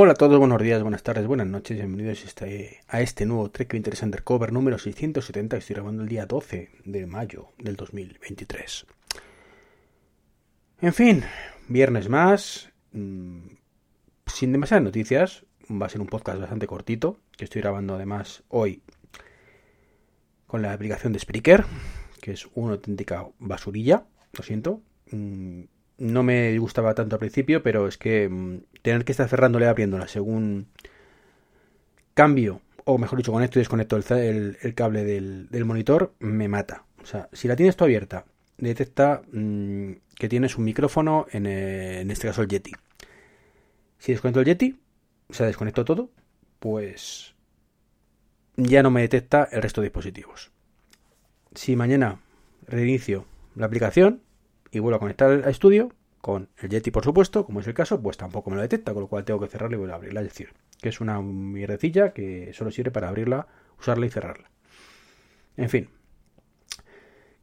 Hola a todos, buenos días, buenas tardes, buenas noches, bienvenidos a este, este nuevo Trek Interest Undercover número 670 estoy grabando el día 12 de mayo del 2023. En fin, viernes más, mmm, sin demasiadas noticias, va a ser un podcast bastante cortito, que estoy grabando además hoy con la aplicación de Spreaker, que es una auténtica basurilla, lo siento. Mm, no me gustaba tanto al principio, pero es que mm, tener que estar cerrándola y abriéndola según cambio, o mejor dicho, conecto y desconecto el, cable del, monitor, me mata. O sea, si la tienes tú abierta, detecta mmm, que tienes un micrófono, en, eh, en este caso el Yeti. Si desconecto el Yeti, o sea, desconecto todo, pues ya no me detecta el resto de dispositivos. Si mañana reinicio la aplicación y vuelvo a conectar al estudio, con el Yeti por supuesto, como es el caso, pues tampoco me lo detecta, con lo cual tengo que cerrarla y volver a abrirla. Es decir, que es una mierdecilla que solo sirve para abrirla, usarla y cerrarla. En fin.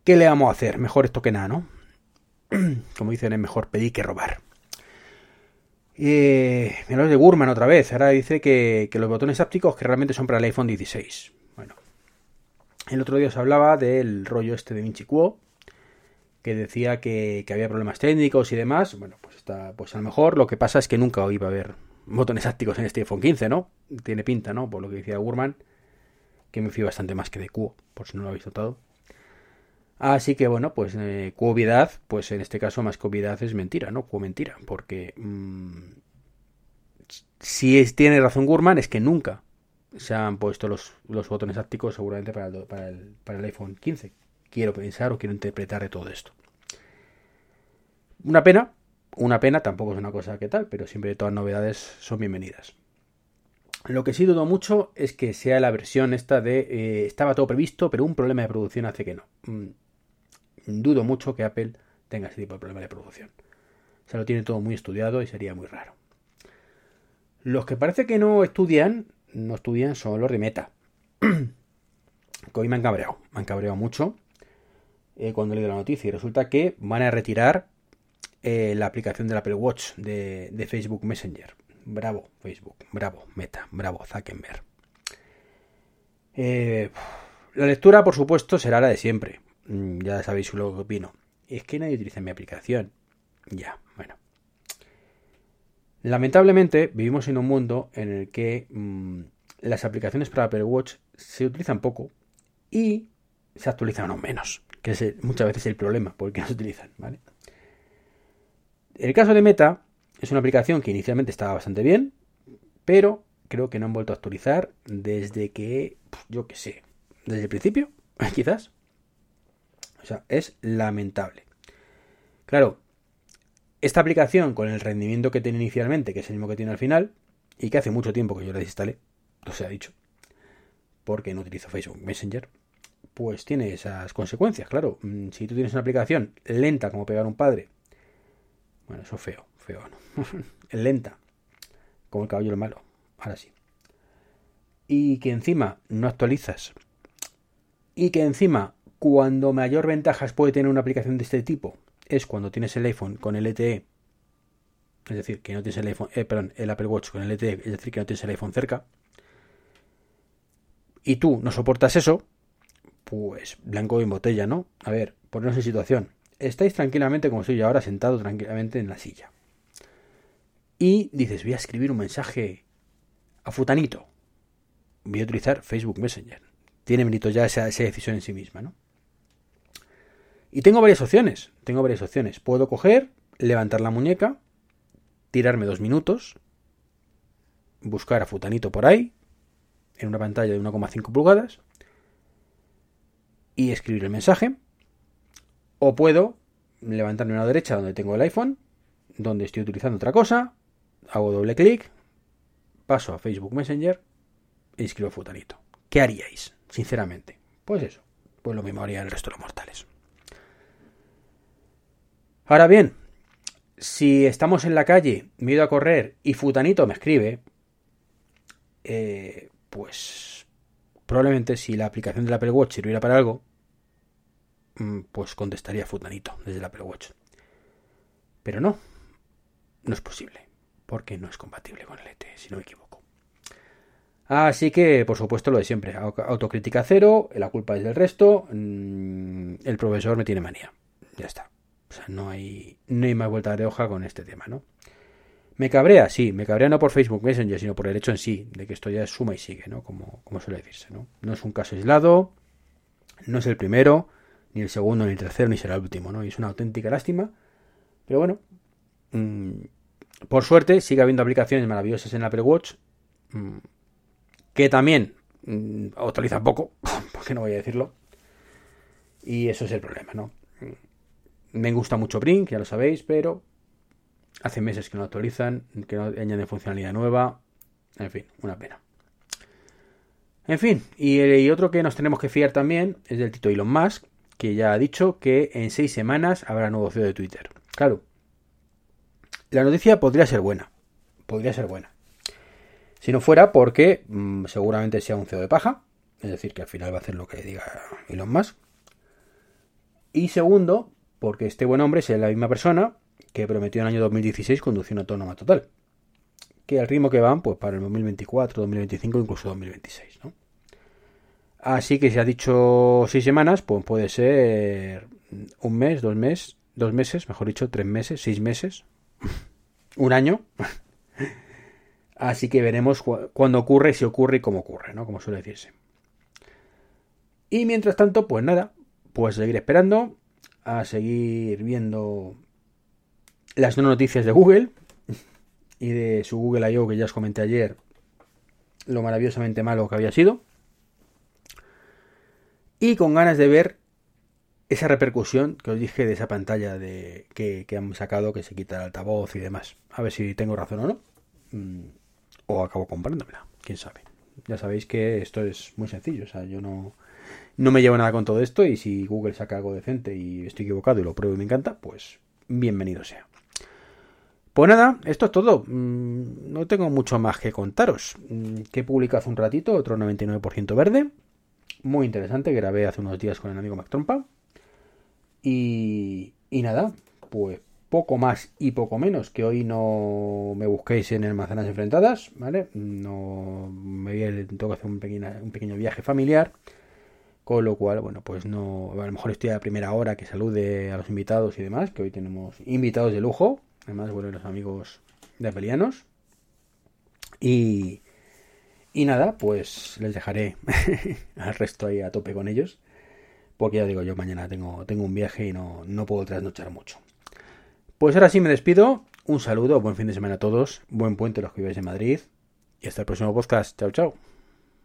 ¿Qué le vamos a hacer? Mejor esto que nada, ¿no? Como dicen, es mejor pedir que robar. Eh, me de Gurman otra vez. Ahora dice que, que, los botones ápticos que realmente son para el iPhone 16. Bueno. El otro día os hablaba del rollo este de Vinci Quo. Que decía que, que, había problemas técnicos y demás. Bueno, pues está. Pues a lo mejor lo que pasa es que nunca iba a haber botones ápticos en este iPhone 15, ¿no? Tiene pinta, ¿no? Por lo que decía Gurman. Que me fío bastante más que de Quo, por si no lo habéis notado. Así que bueno, pues eh, cuovidad, pues en este caso más cuovidad es mentira, ¿no? Cuo mentira, porque mmm, si es, tiene razón Gurman es que nunca se han puesto los, los botones ápticos seguramente para, el, para el iPhone 15. Quiero pensar o quiero interpretar de todo esto. Una pena, una pena, tampoco es una cosa que tal, pero siempre todas novedades son bienvenidas. Lo que sí dudo mucho es que sea la versión esta de eh, estaba todo previsto, pero un problema de producción hace que no. Mm, dudo mucho que Apple tenga ese tipo de problema de producción. Se lo tiene todo muy estudiado y sería muy raro. Los que parece que no estudian, no estudian son los de Meta. que hoy me han cabreado, me han cabreado mucho eh, cuando leído la noticia y resulta que van a retirar eh, la aplicación del Apple Watch de, Facebook Messenger. Bravo, Facebook, bravo, Meta, bravo, Zuckerberg. Eh, la lectura, por supuesto, será la de siempre. Mm, ya sabéis lo que opino. Es que nadie utiliza mi aplicación. Ya, bueno. Lamentablemente vivimos en un mundo en el que mmm, las aplicaciones para Apple Watch se utilizan poco y se actualizan aún menos, que es muchas veces el problema, porque no se utilizan, ¿vale? El caso de Meta es una aplicación que inicialmente estaba bastante bien, pero creo que no han vuelto a actualizar desde que, yo qué sé, desde el principio, quizás. O sea, es lamentable. Claro, esta aplicación con el rendimiento que tiene inicialmente, que es el mismo que tiene al final, y que hace mucho tiempo que yo la desinstalé, no se ha dicho, porque no utilizo Facebook Messenger, pues tiene esas consecuencias, claro. Mm, si tú tienes una aplicación lenta como pegar un padre, bueno, eso feo, feo, ¿no? es lenta, como el caballo malo, ahora sí. Y que encima no actualizas, y que encima cuando mayor ventajas puede tener una aplicación de este tipo es cuando tienes el iPhone con LTE, es decir, que no tienes el iPhone, eh, perdón, el Apple Watch con LTE, es decir, que no tienes el iPhone cerca, y tú no soportas eso, pues blanco en botella, ¿no? A ver, ponernos en situación. Estáis tranquilamente, como estoy yo ahora, sentado tranquilamente en la silla. Y dices, voy a escribir un mensaje a futanito. Voy a utilizar Facebook Messenger. Tiene mérito ya esa, esa decisión en sí misma, ¿no? Y tengo varias opciones. Tengo varias opciones. Puedo coger, levantar la muñeca, tirarme dos minutos, buscar a Futanito por ahí, en una pantalla de 1,5 pulgadas, y escribir el mensaje. O puedo levantarme a la derecha donde tengo el iPhone, donde estoy utilizando otra cosa, hago doble clic, paso a Facebook Messenger e inscribo Futanito. ¿Qué haríais, sinceramente? Pues eso, pues lo mismo haría el resto de los mortales. Ahora bien, si estamos en la calle, me he ido a correr y Futanito me escribe, eh, pues probablemente si la aplicación del Apple Watch sirviera para algo, pues contestaría Futanito desde el Apple Watch. Pero no, no es posible, porque no es compatible con el ET, si no me equivoco. Así que, por supuesto, lo de siempre, autocrítica cero, la culpa es del resto, mm, el profesor me tiene manía. Ya está. O sea, no hay, no hay más vuelta de hoja con este tema, ¿no? Me cabrea, sí, me cabrea no por Facebook Messenger, sino por el hecho en sí, de que esto ya es suma y sigue, ¿no? Como, como suele decirse, ¿no? No es un caso aislado, no es el primero, ni el segundo, ni el tercero, ni será el último, ¿no? Y es una auténtica lástima. Pero bueno, mmm, por suerte sigue habiendo aplicaciones maravillosas en Apple Watch, mmm, que también mmm, actualizan poco, porque no voy a decirlo. Y eso es el problema, ¿no? Me gusta mucho Brink, ya lo sabéis, pero hace meses que no actualizan, que no añaden funcionalidad nueva. En fin, una pena. En fin, y, y, otro que nos tenemos que fiar también es del Tito Elon Musk, que ya ha dicho que en seis semanas habrá nuevo CEO de Twitter. Claro, la noticia podría ser buena. Podría ser buena. Si no fuera porque mmm, seguramente sea un CEO de paja, es decir, que al final va a hacer lo que diga Elon Musk. Y segundo, porque este buen hombre es la misma persona que prometió en el año 2016 conducción autónoma total. Que al ritmo que van, pues para el 2024, 2025, incluso 2026, ¿no? Así que si ha dicho seis semanas, pues puede ser un mes, dos meses, dos meses, mejor dicho, tres meses, seis meses, un año. Así que veremos cu cuándo ocurre, si ocurre y cómo ocurre, ¿no? Como suele decirse. Y mientras tanto, pues nada, pues seguir esperando, a seguir viendo las no noticias de Google y de su Google I.O. que ya os comenté ayer lo maravillosamente malo que había sido. Y con ganas de ver esa repercusión que os dije de esa pantalla de que, que han sacado que se quita el altavoz y demás. A ver si tengo razón o no. Mm, o acabo comprándomela. Quién sabe. Ya sabéis que esto es muy sencillo. O sea, yo no, no me llevo nada con todo esto. Y si Google saca algo decente y estoy equivocado y lo pruebo y me encanta, pues bienvenido sea. Pues nada, esto es todo. Mm, no tengo mucho más que contaros. Mm, que he publicado hace un ratito otro 99% verde. Muy interesante, grabé hace unos días con el amigo Mac Trompa. Y, y nada, pues poco más y poco menos, que hoy no me busquéis en Manzanas Enfrentadas, ¿vale? No me tengo que hacer un pequeño, un pequeño viaje familiar, con lo cual, bueno, pues no, a lo mejor estoy a primera hora que salude a los invitados y demás, que hoy tenemos invitados de lujo, además, bueno, los amigos de Apelianos. Y, y nada, pues les dejaré al resto ahí a tope con ellos porque ya digo yo, mañana tengo, tengo un viaje y no, no puedo trasnochar mucho. Pues ahora sí me despido. Un saludo, buen fin de semana a todos, buen puente los que viváis en Madrid y hasta el próximo podcast. Chao, chao.